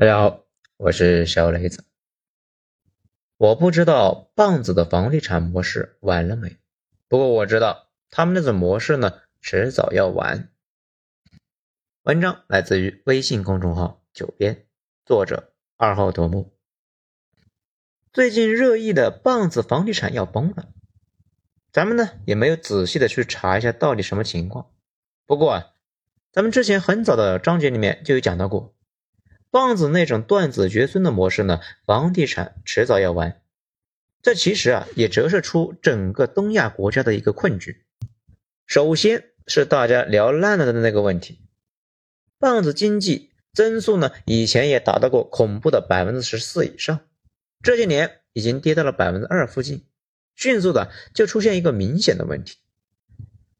大家好，我是小雷子。我不知道棒子的房地产模式完了没，不过我知道他们那种模式呢，迟早要完。文章来自于微信公众号“九编”，作者二号头目。最近热议的棒子房地产要崩了，咱们呢也没有仔细的去查一下到底什么情况。不过啊，咱们之前很早的章节里面就有讲到过。棒子那种断子绝孙的模式呢，房地产迟早要完。这其实啊，也折射出整个东亚国家的一个困局。首先是大家聊烂了的那个问题，棒子经济增速呢，以前也达到过恐怖的百分之十四以上，这些年已经跌到了百分之二附近，迅速的就出现一个明显的问题，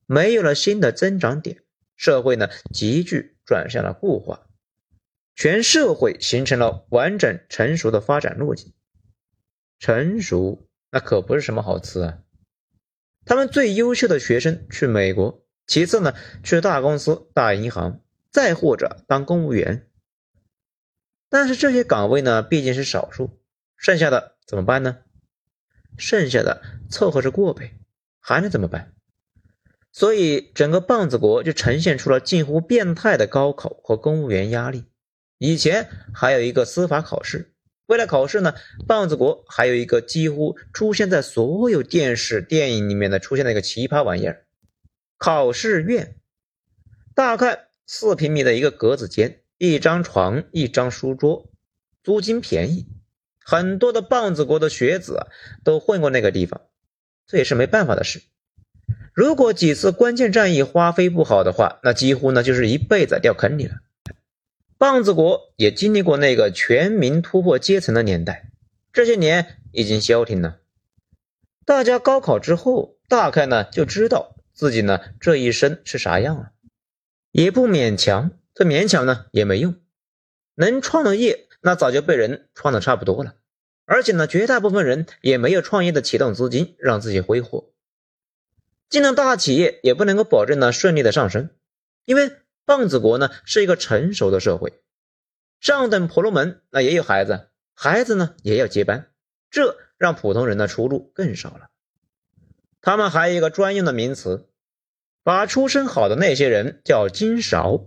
没有了新的增长点，社会呢急剧转向了固化。全社会形成了完整成熟的发展路径。成熟那可不是什么好词啊！他们最优秀的学生去美国，其次呢去大公司、大银行，再或者当公务员。但是这些岗位呢毕竟是少数，剩下的怎么办呢？剩下的凑合着过呗，还能怎么办？所以整个棒子国就呈现出了近乎变态的高考和公务员压力。以前还有一个司法考试，为了考试呢，棒子国还有一个几乎出现在所有电视电影里面的出现的一个奇葩玩意儿——考试院。大概四平米的一个格子间，一张床，一张书桌，租金便宜，很多的棒子国的学子啊都混过那个地方，这也是没办法的事。如果几次关键战役花费不好的话，那几乎呢就是一辈子掉坑里了。棒子国也经历过那个全民突破阶层的年代，这些年已经消停了。大家高考之后，大概呢就知道自己呢这一生是啥样了，也不勉强，这勉强呢也没用。能创的业，那早就被人创的差不多了，而且呢，绝大部分人也没有创业的启动资金让自己挥霍。进了大企业，也不能够保证呢顺利的上升，因为。棒子国呢是一个成熟的社会，上等婆罗门那也有孩子，孩子呢也要接班，这让普通人的出路更少了。他们还有一个专用的名词，把出身好的那些人叫金勺，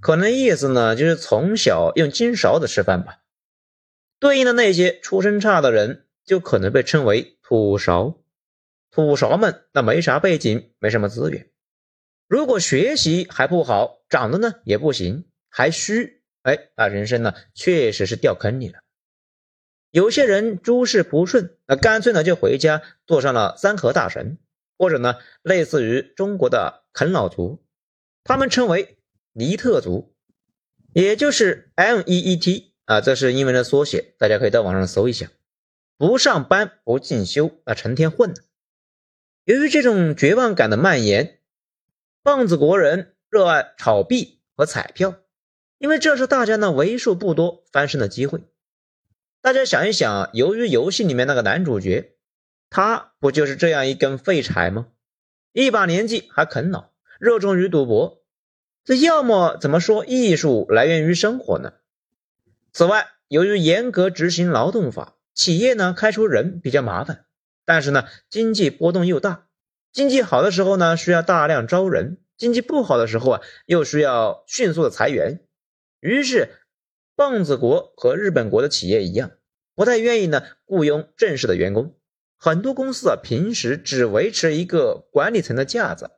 可能意思呢就是从小用金勺子吃饭吧。对应的那些出身差的人，就可能被称为土勺。土勺们那没啥背景，没什么资源。如果学习还不好，长得呢也不行，还虚，哎，那人生呢确实是掉坑里了。有些人诸事不顺，那干脆呢就回家做上了三河大神，或者呢类似于中国的啃老族，他们称为尼特族，也就是 M E E T 啊，这是英文的缩写，大家可以到网上搜一下。不上班不进修，那成天混。由于这种绝望感的蔓延。棒子国人热爱炒币和彩票，因为这是大家呢为数不多翻身的机会。大家想一想，由于游戏里面那个男主角，他不就是这样一根废柴吗？一把年纪还啃老，热衷于赌博。这要么怎么说艺术来源于生活呢？此外，由于严格执行劳动法，企业呢开除人比较麻烦，但是呢经济波动又大。经济好的时候呢，需要大量招人；经济不好的时候啊，又需要迅速的裁员。于是，棒子国和日本国的企业一样，不太愿意呢雇佣正式的员工。很多公司啊，平时只维持一个管理层的架子，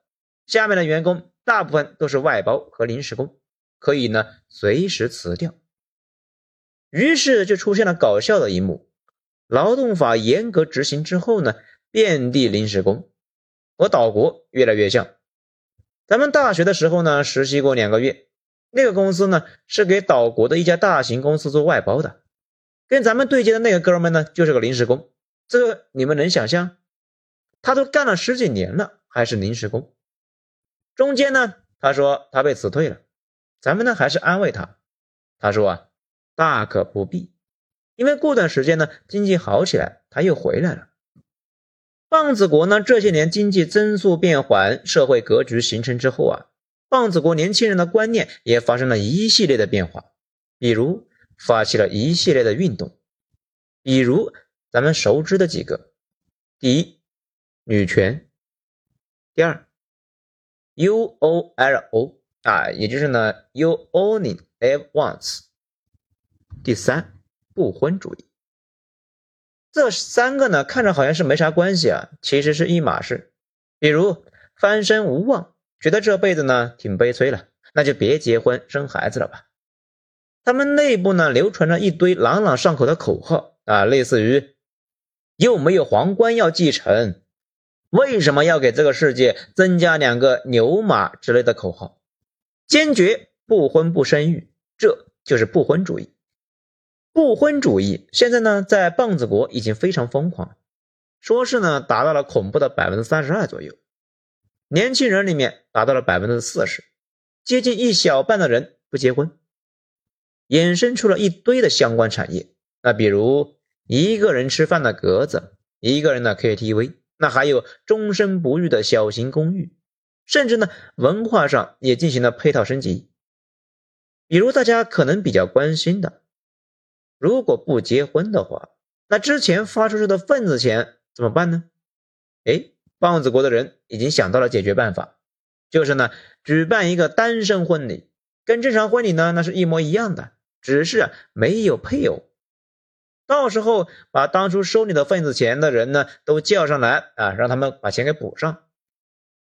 下面的员工大部分都是外包和临时工，可以呢随时辞掉。于是就出现了搞笑的一幕：劳动法严格执行之后呢，遍地临时工。和岛国越来越像。咱们大学的时候呢，实习过两个月，那个公司呢是给岛国的一家大型公司做外包的，跟咱们对接的那个哥们呢就是个临时工。这个你们能想象？他都干了十几年了，还是临时工。中间呢，他说他被辞退了，咱们呢还是安慰他，他说啊，大可不必，因为过段时间呢，经济好起来，他又回来了。棒子国呢，这些年经济增速变缓，社会格局形成之后啊，棒子国年轻人的观念也发生了一系列的变化。比如发起了一系列的运动，比如咱们熟知的几个：第一，女权；第二，UOLO 啊，也就是呢，You Only Live Once；第三，不婚主义。这三个呢，看着好像是没啥关系啊，其实是一码事。比如翻身无望，觉得这辈子呢挺悲催了，那就别结婚生孩子了吧。他们内部呢流传着一堆朗朗上口的口号啊，类似于“又没有皇冠要继承，为什么要给这个世界增加两个牛马”之类的口号，坚决不婚不生育，这就是不婚主义。不婚主义现在呢在棒子国已经非常疯狂，说是呢达到了恐怖的百分之三十二左右，年轻人里面达到了百分之四十，接近一小半的人不结婚。衍生出了一堆的相关产业，那比如一个人吃饭的格子，一个人的 KTV，那还有终身不育的小型公寓，甚至呢文化上也进行了配套升级。比如大家可能比较关心的，如果不结婚的话，那之前发出去的份子钱怎么办呢？哎，棒子国的人已经想到了解决办法，就是呢举办一个单身婚礼。跟正常婚礼呢，那是一模一样的，只是没有配偶。到时候把当初收你的份子钱的人呢，都叫上来啊，让他们把钱给补上。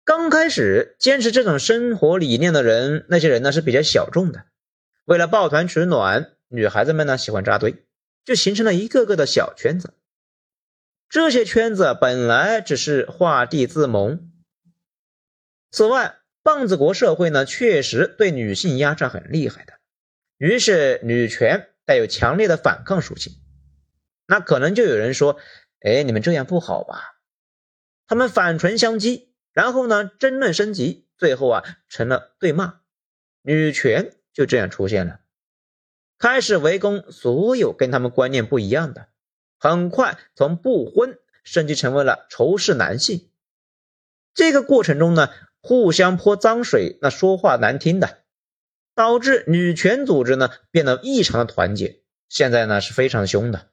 刚开始坚持这种生活理念的人，那些人呢是比较小众的。为了抱团取暖，女孩子们呢喜欢扎堆，就形成了一个个的小圈子。这些圈子本来只是画地自萌。此外，棒子国社会呢，确实对女性压榨很厉害的，于是女权带有强烈的反抗属性。那可能就有人说：“哎，你们这样不好吧？”他们反唇相讥，然后呢，争论升级，最后啊，成了对骂。女权就这样出现了，开始围攻所有跟他们观念不一样的，很快从不婚升级成为了仇视男性。这个过程中呢。互相泼脏水，那说话难听的，导致女权组织呢变得异常的团结。现在呢是非常凶的。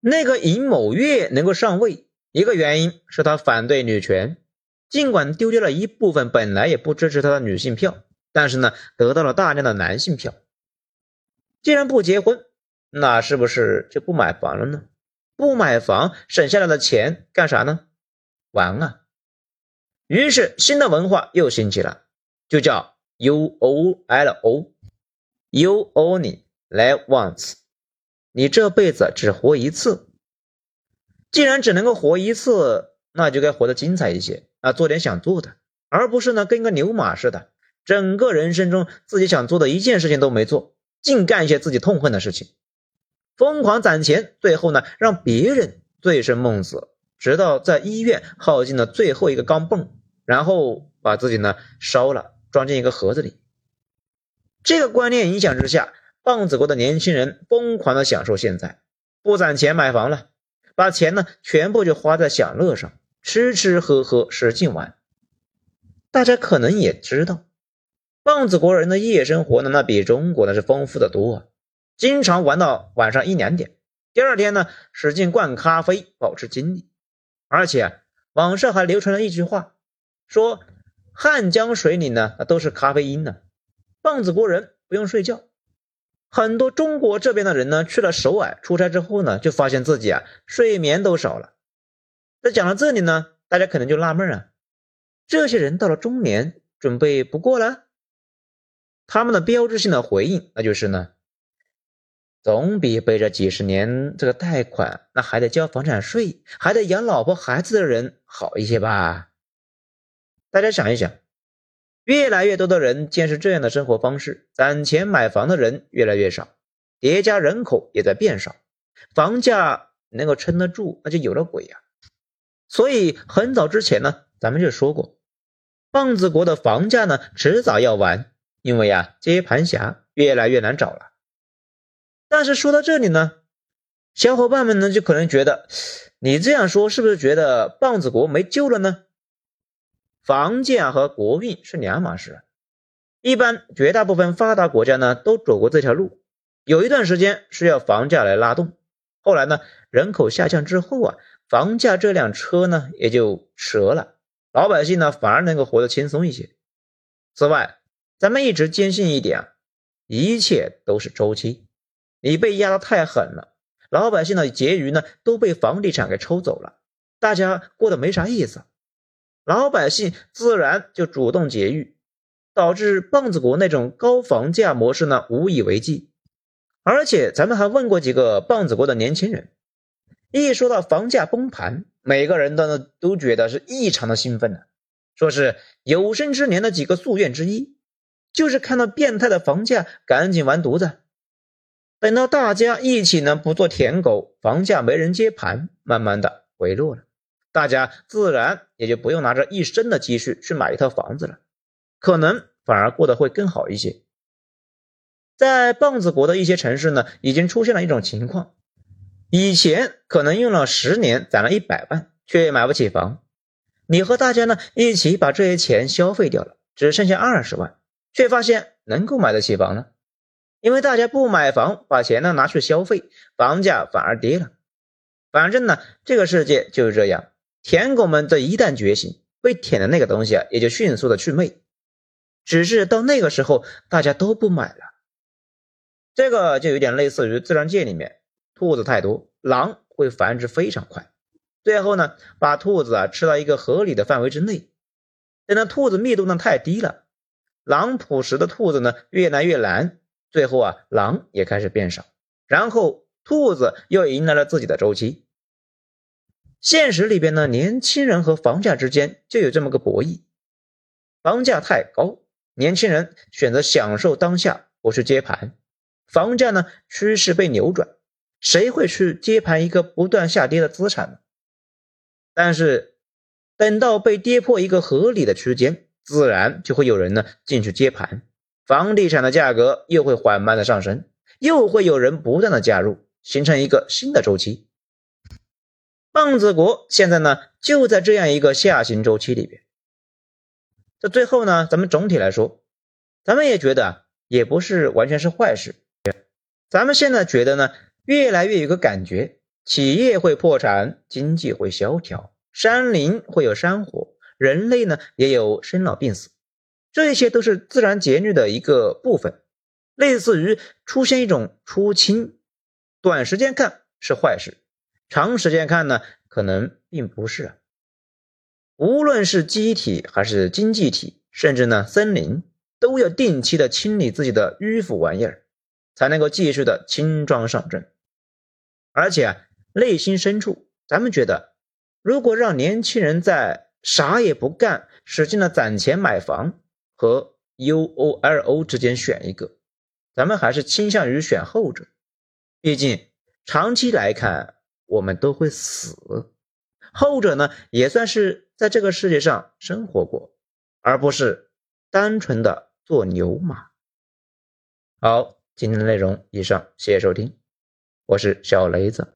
那个尹某月能够上位，一个原因是他反对女权，尽管丢掉了一部分本来也不支持他的女性票，但是呢得到了大量的男性票。既然不结婚，那是不是就不买房了呢？不买房，省下来的钱干啥呢？玩啊！于是，新的文化又兴起了，就叫 U O L O，You Only Live Once，你这辈子只活一次。既然只能够活一次，那就该活得精彩一些啊，做点想做的，而不是呢跟个牛马似的，整个人生中自己想做的一件事情都没做，净干一些自己痛恨的事情，疯狂攒钱，最后呢让别人醉生梦死。直到在医院耗尽了最后一个钢镚，然后把自己呢烧了，装进一个盒子里。这个观念影响之下，棒子国的年轻人疯狂的享受现在，不攒钱买房了，把钱呢全部就花在享乐上，吃吃喝喝，使劲玩。大家可能也知道，棒子国人的夜生活呢，那比中国的是丰富的多，经常玩到晚上一两点，第二天呢使劲灌咖啡，保持精力。而且网上还流传了一句话，说汉江水里呢都是咖啡因呢。棒子国人不用睡觉，很多中国这边的人呢去了首尔出差之后呢，就发现自己啊睡眠都少了。那讲到这里呢，大家可能就纳闷啊，这些人到了中年准备不过了？他们的标志性的回应那就是呢。总比背着几十年这个贷款，那还得交房产税，还得养老婆孩子的人好一些吧？大家想一想，越来越多的人见识这样的生活方式，攒钱买房的人越来越少，叠加人口也在变少，房价能够撑得住，那就有了鬼呀！所以很早之前呢，咱们就说过，棒子国的房价呢迟早要完，因为呀，接盘侠越来越难找了。但是说到这里呢，小伙伴们呢就可能觉得，你这样说是不是觉得棒子国没救了呢？房价和国运是两码事，一般绝大部分发达国家呢都走过这条路，有一段时间是要房价来拉动，后来呢，人口下降之后啊，房价这辆车呢也就折了，老百姓呢反而能够活得轻松一些。此外，咱们一直坚信一点，一切都是周期。你被压得太狠了，老百姓的结余呢都被房地产给抽走了，大家过得没啥意思，老百姓自然就主动节育，导致棒子国那种高房价模式呢无以为继。而且咱们还问过几个棒子国的年轻人，一说到房价崩盘，每个人都都觉得是异常的兴奋呢。说是有生之年的几个夙愿之一，就是看到变态的房价赶紧完犊子。等到大家一起呢不做舔狗，房价没人接盘，慢慢的回落了，大家自然也就不用拿着一生的积蓄去买一套房子了，可能反而过得会更好一些。在棒子国的一些城市呢，已经出现了一种情况：以前可能用了十年攒了一百万，却买不起房。你和大家呢一起把这些钱消费掉了，只剩下二十万，却发现能够买得起房了，因为大家不买房，把钱呢拿去消费，房价反而跌了。反正呢，这个世界就是这样，舔狗们这一旦觉醒，被舔的那个东西啊，也就迅速的去魅。只是到那个时候，大家都不买了。这个就有点类似于自然界里面，兔子太多，狼会繁殖非常快。最后呢，把兔子啊吃到一个合理的范围之内。等到兔子密度呢太低了，狼捕食的兔子呢越来越难，最后啊狼也开始变少，然后兔子又迎来了自己的周期。现实里边呢，年轻人和房价之间就有这么个博弈，房价太高，年轻人选择享受当下，不去接盘；房价呢趋势被扭转，谁会去接盘一个不断下跌的资产呢？但是，等到被跌破一个合理的区间，自然就会有人呢进去接盘，房地产的价格又会缓慢的上升，又会有人不断的加入，形成一个新的周期。棒子国现在呢就在这样一个下行周期里边。这最后呢，咱们总体来说，咱们也觉得也不是完全是坏事。咱们现在觉得呢，越来越有个感觉。企业会破产，经济会萧条，山林会有山火，人类呢也有生老病死，这些都是自然节律的一个部分，类似于出现一种出清。短时间看是坏事，长时间看呢可能并不是。无论是机体还是经济体，甚至呢森林，都要定期的清理自己的迂腐玩意儿，才能够继续的轻装上阵，而且。啊内心深处，咱们觉得，如果让年轻人在啥也不干，使劲的攒钱买房和 U O L O 之间选一个，咱们还是倾向于选后者。毕竟长期来看，我们都会死。后者呢，也算是在这个世界上生活过，而不是单纯的做牛马。好，今天的内容以上，谢谢收听，我是小雷子。